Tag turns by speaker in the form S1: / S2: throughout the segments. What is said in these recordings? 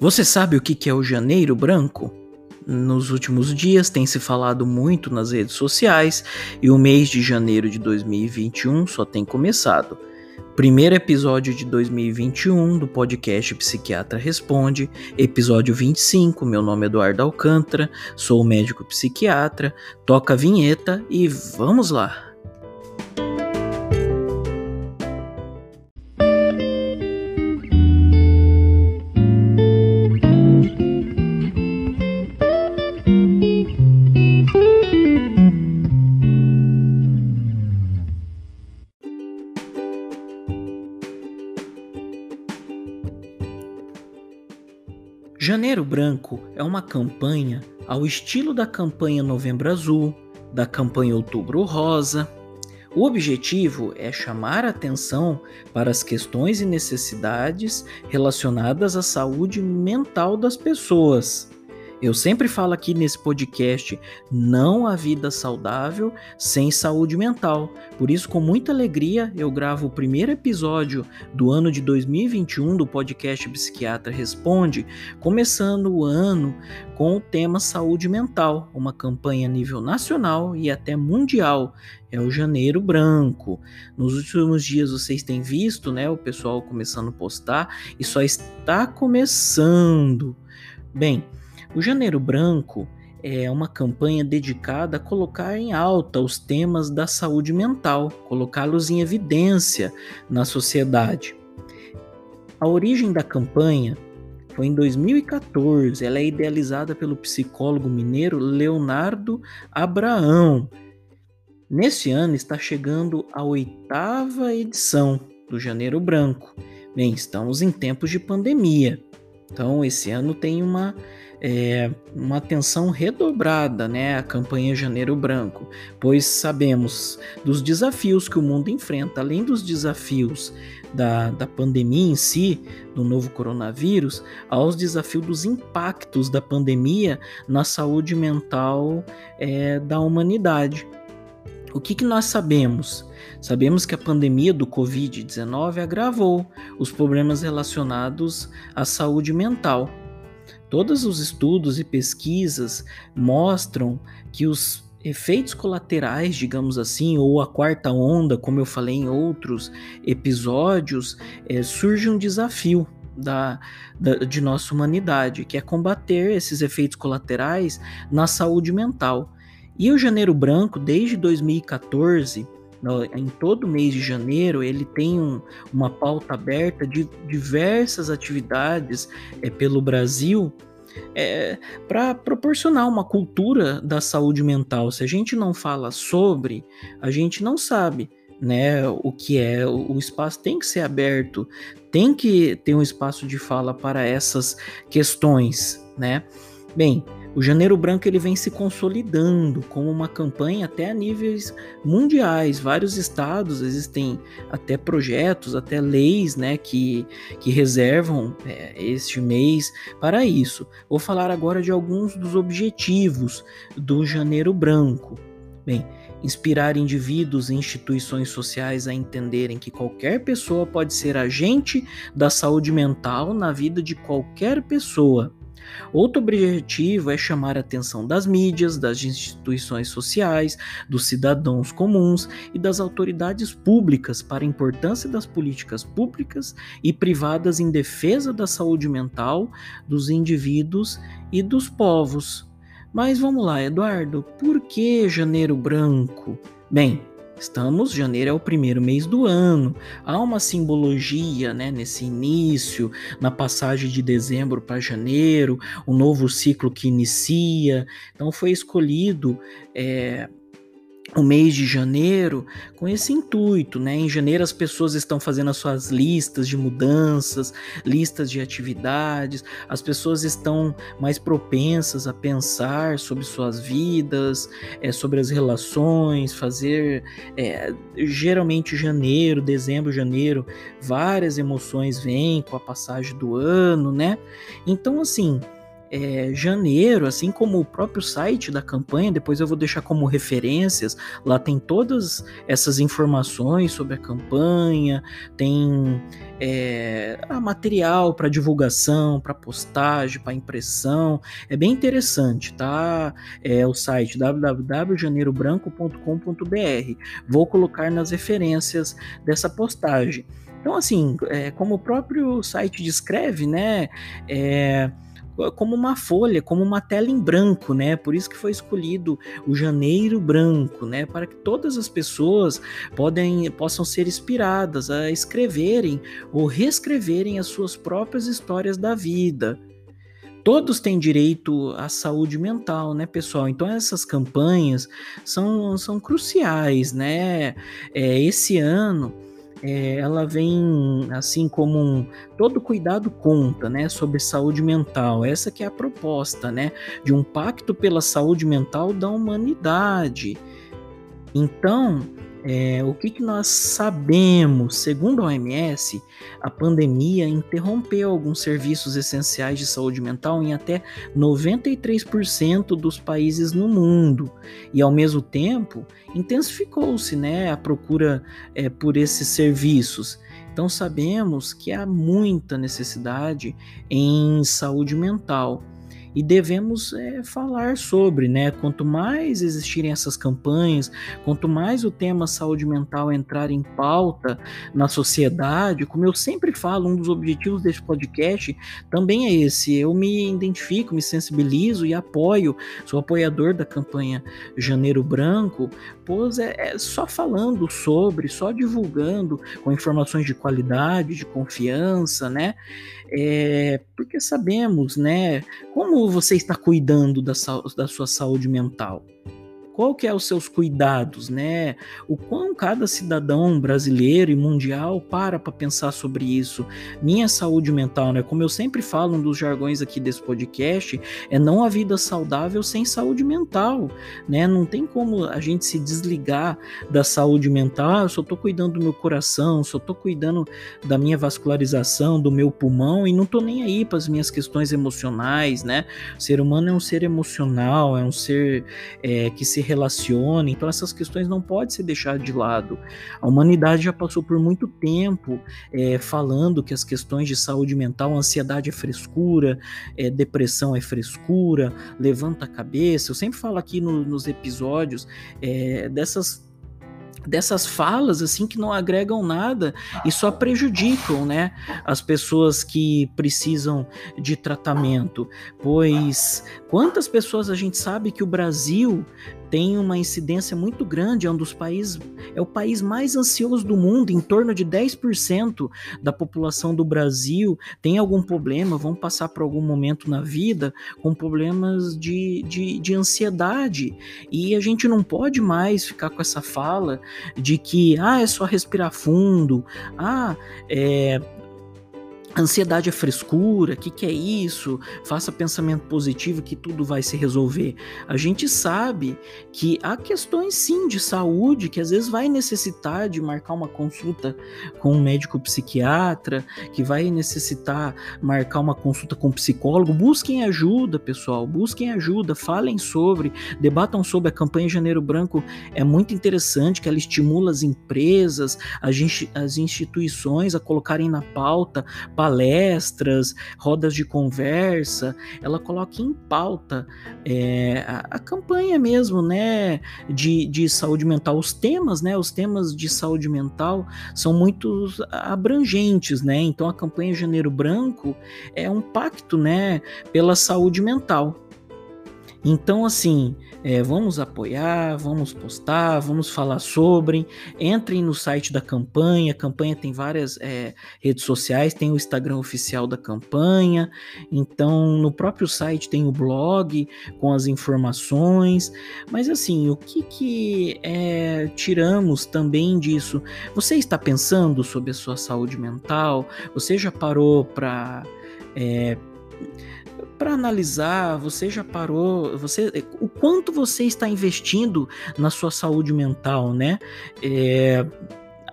S1: Você sabe o que é o Janeiro Branco? Nos últimos dias tem se falado muito nas redes sociais e o mês de janeiro de 2021 só tem começado. Primeiro episódio de 2021 do podcast Psiquiatra Responde, episódio 25. Meu nome é Eduardo Alcântara, sou médico psiquiatra, toca a vinheta e vamos lá! Janeiro Branco é uma campanha ao estilo da campanha Novembro Azul, da campanha Outubro Rosa. O objetivo é chamar atenção para as questões e necessidades relacionadas à saúde mental das pessoas eu sempre falo aqui nesse podcast: não há vida saudável sem saúde mental. Por isso, com muita alegria, eu gravo o primeiro episódio do ano de 2021 do podcast Psiquiatra Responde, começando o ano com o tema saúde mental, uma campanha a nível nacional e até mundial. É o Janeiro Branco. Nos últimos dias vocês têm visto, né, o pessoal começando a postar e só está começando. Bem, o Janeiro Branco é uma campanha dedicada a colocar em alta os temas da saúde mental, colocá-los em evidência na sociedade. A origem da campanha foi em 2014. Ela é idealizada pelo psicólogo mineiro Leonardo Abraão. Nesse ano está chegando a oitava edição do Janeiro Branco. Bem, estamos em tempos de pandemia. Então, esse ano tem uma é, uma atenção redobrada né, à campanha Janeiro Branco, pois sabemos dos desafios que o mundo enfrenta, além dos desafios da, da pandemia em si, do novo coronavírus, aos desafios dos impactos da pandemia na saúde mental é, da humanidade. O que, que nós sabemos? Sabemos que a pandemia do Covid-19 agravou os problemas relacionados à saúde mental Todos os estudos e pesquisas mostram que os efeitos colaterais, digamos assim, ou a quarta onda, como eu falei em outros episódios, é, surge um desafio da, da, de nossa humanidade, que é combater esses efeitos colaterais na saúde mental. E o Janeiro Branco, desde 2014, em todo mês de janeiro, ele tem um, uma pauta aberta de diversas atividades é, pelo Brasil é, para proporcionar uma cultura da saúde mental. Se a gente não fala sobre, a gente não sabe né, o que é. O espaço tem que ser aberto, tem que ter um espaço de fala para essas questões, né? Bem, o Janeiro Branco ele vem se consolidando como uma campanha até a níveis mundiais. Vários estados existem até projetos, até leis, né, que, que reservam é, este mês para isso. Vou falar agora de alguns dos objetivos do Janeiro Branco. Bem, inspirar indivíduos e instituições sociais a entenderem que qualquer pessoa pode ser agente da saúde mental na vida de qualquer pessoa Outro objetivo é chamar a atenção das mídias, das instituições sociais, dos cidadãos comuns e das autoridades públicas para a importância das políticas públicas e privadas em defesa da saúde mental dos indivíduos e dos povos. Mas vamos lá, Eduardo, por que Janeiro Branco? Bem, Estamos, janeiro é o primeiro mês do ano. Há uma simbologia né, nesse início, na passagem de dezembro para janeiro, um novo ciclo que inicia. Então foi escolhido é, o mês de janeiro com esse intuito, né? Em janeiro as pessoas estão fazendo as suas listas de mudanças, listas de atividades, as pessoas estão mais propensas a pensar sobre suas vidas, é, sobre as relações, fazer é, geralmente janeiro, dezembro, janeiro, várias emoções vêm com a passagem do ano, né? Então assim é, janeiro, assim como o próprio site da campanha, depois eu vou deixar como referências, lá tem todas essas informações sobre a campanha, tem é, material para divulgação, para postagem, para impressão, é bem interessante, tá? É o site www.janeirobranco.com.br. Vou colocar nas referências dessa postagem. Então, assim, é, como o próprio site descreve, né? É, como uma folha, como uma tela em branco, né? Por isso que foi escolhido o janeiro branco, né? Para que todas as pessoas podem, possam ser inspiradas a escreverem ou reescreverem as suas próprias histórias da vida. Todos têm direito à saúde mental, né, pessoal? Então essas campanhas são, são cruciais, né? É, esse ano é, ela vem assim como um todo cuidado conta, né, sobre saúde mental. Essa que é a proposta, né, de um pacto pela saúde mental da humanidade. Então, é, o que, que nós sabemos? Segundo a OMS, a pandemia interrompeu alguns serviços essenciais de saúde mental em até 93% dos países no mundo. E, ao mesmo tempo, intensificou-se né, a procura é, por esses serviços. Então, sabemos que há muita necessidade em saúde mental e devemos é, falar sobre, né? Quanto mais existirem essas campanhas, quanto mais o tema saúde mental entrar em pauta na sociedade, como eu sempre falo, um dos objetivos deste podcast também é esse. Eu me identifico, me sensibilizo e apoio, sou apoiador da campanha Janeiro Branco, pois é, é só falando sobre, só divulgando com informações de qualidade, de confiança, né? É, porque sabemos, né, como você está cuidando da, da sua saúde mental qual que é os seus cuidados, né? O quão cada cidadão brasileiro e mundial para para pensar sobre isso. Minha saúde mental, né? Como eu sempre falo um dos jargões aqui desse podcast, é não a vida saudável sem saúde mental, né? Não tem como a gente se desligar da saúde mental. Eu só tô cuidando do meu coração, só tô cuidando da minha vascularização, do meu pulmão e não tô nem aí para as minhas questões emocionais, né? O ser humano é um ser emocional, é um ser é, que se relaciona. Então essas questões não podem ser deixadas de lado. A humanidade já passou por muito tempo é, falando que as questões de saúde mental, ansiedade é frescura, é, depressão é frescura, levanta a cabeça. Eu sempre falo aqui no, nos episódios é, dessas dessas falas assim que não agregam nada e só prejudicam, né, as pessoas que precisam de tratamento, pois quantas pessoas a gente sabe que o Brasil tem uma incidência muito grande, é um dos países, é o país mais ansioso do mundo, em torno de 10% da população do Brasil tem algum problema, vão passar por algum momento na vida com problemas de, de, de ansiedade. E a gente não pode mais ficar com essa fala de que ah, é só respirar fundo, ah, é, Ansiedade é frescura, o que, que é isso? Faça pensamento positivo que tudo vai se resolver. A gente sabe que há questões sim de saúde que às vezes vai necessitar de marcar uma consulta com um médico psiquiatra, que vai necessitar marcar uma consulta com um psicólogo. Busquem ajuda, pessoal, busquem ajuda, falem sobre, debatam sobre a campanha Janeiro Branco. É muito interessante que ela estimula as empresas, as instituições a colocarem na pauta palestras, rodas de conversa, ela coloca em pauta é, a, a, campanha mesmo, né, de, de saúde mental. Os temas, né, os temas de saúde mental são muito abrangentes, né, então a campanha Janeiro Branco é um pacto, né, pela saúde mental. Então, assim, é, vamos apoiar, vamos postar, vamos falar sobre. Entrem no site da campanha. A campanha tem várias é, redes sociais, tem o Instagram oficial da campanha. Então, no próprio site tem o blog com as informações. Mas, assim, o que, que é, tiramos também disso? Você está pensando sobre a sua saúde mental? Você já parou para. É, para analisar, você já parou, você, o quanto você está investindo na sua saúde mental, né? É,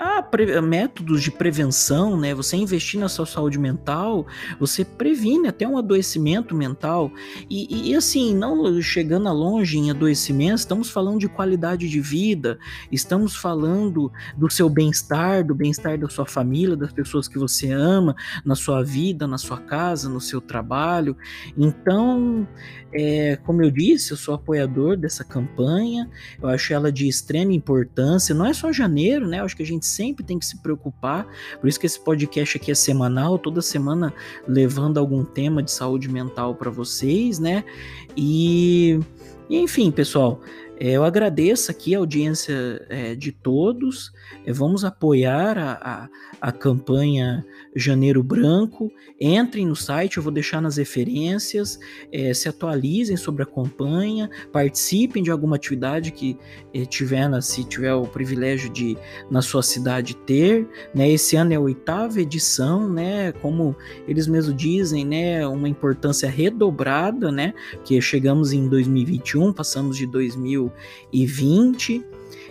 S1: há métodos de prevenção, né? Você investir na sua saúde mental, você previne até um adoecimento mental. E, e assim, não chegando a longe em adoecimento, estamos falando de qualidade de vida, estamos falando do seu bem-estar, do bem-estar da sua família, das pessoas que você ama, na sua vida, na sua casa, no seu trabalho. Então, é, como eu disse, eu sou apoiador dessa campanha, eu acho ela de extrema importância. Não é só janeiro, né? Eu acho que a gente sempre tem que se preocupar. Por isso que esse podcast aqui é semanal, toda semana levando algum tema de saúde mental para vocês, né? E, enfim, pessoal, eu agradeço aqui a audiência é, de todos. É, vamos apoiar a, a, a, campanha Janeiro Branco. Entrem no site, eu vou deixar nas referências. É, se atualizem sobre a campanha, participem de alguma atividade que é, tiver, na, se tiver o privilégio de na sua cidade ter. Né? Esse ano é a oitava edição, né? Como eles mesmos dizem, né? Uma importância redobrada, né? Que chegamos em 2021, passamos de 2000 2020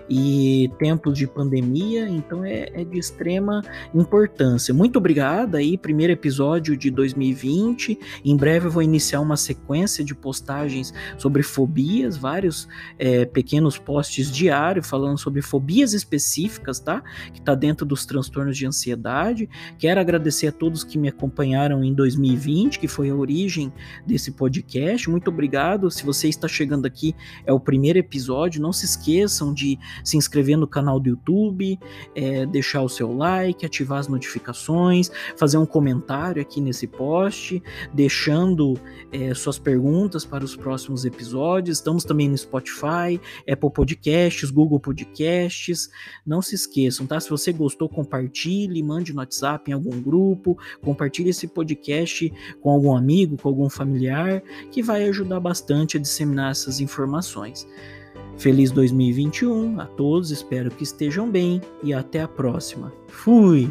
S1: e tempos de pandemia, então é, é, de extrema importância. Muito obrigado aí, primeiro episódio de 2020. Em breve eu vou iniciar uma sequência de postagens sobre fobias, vários é, pequenos posts diários falando sobre fobias específicas, tá? Que tá dentro dos transtornos de ansiedade. Quero agradecer a todos que me acompanharam em 2020, que foi a origem desse podcast. Muito obrigado. Se você está chegando aqui, é o primeiro episódio. Não se esqueçam de se inscrever no canal do YouTube, é, deixar o seu like, ativar as notificações, fazer um comentário aqui nesse post, deixando é, suas perguntas para os próximos episódios. Estamos também no Spotify, Apple Podcasts, Google Podcasts. Não se esqueçam, tá? Se você gostou, compartilhe, mande no WhatsApp em algum grupo, compartilhe esse podcast com algum amigo, com algum familiar, que vai ajudar bastante a disseminar essas informações. Feliz 2021 a todos, espero que estejam bem e até a próxima. Fui!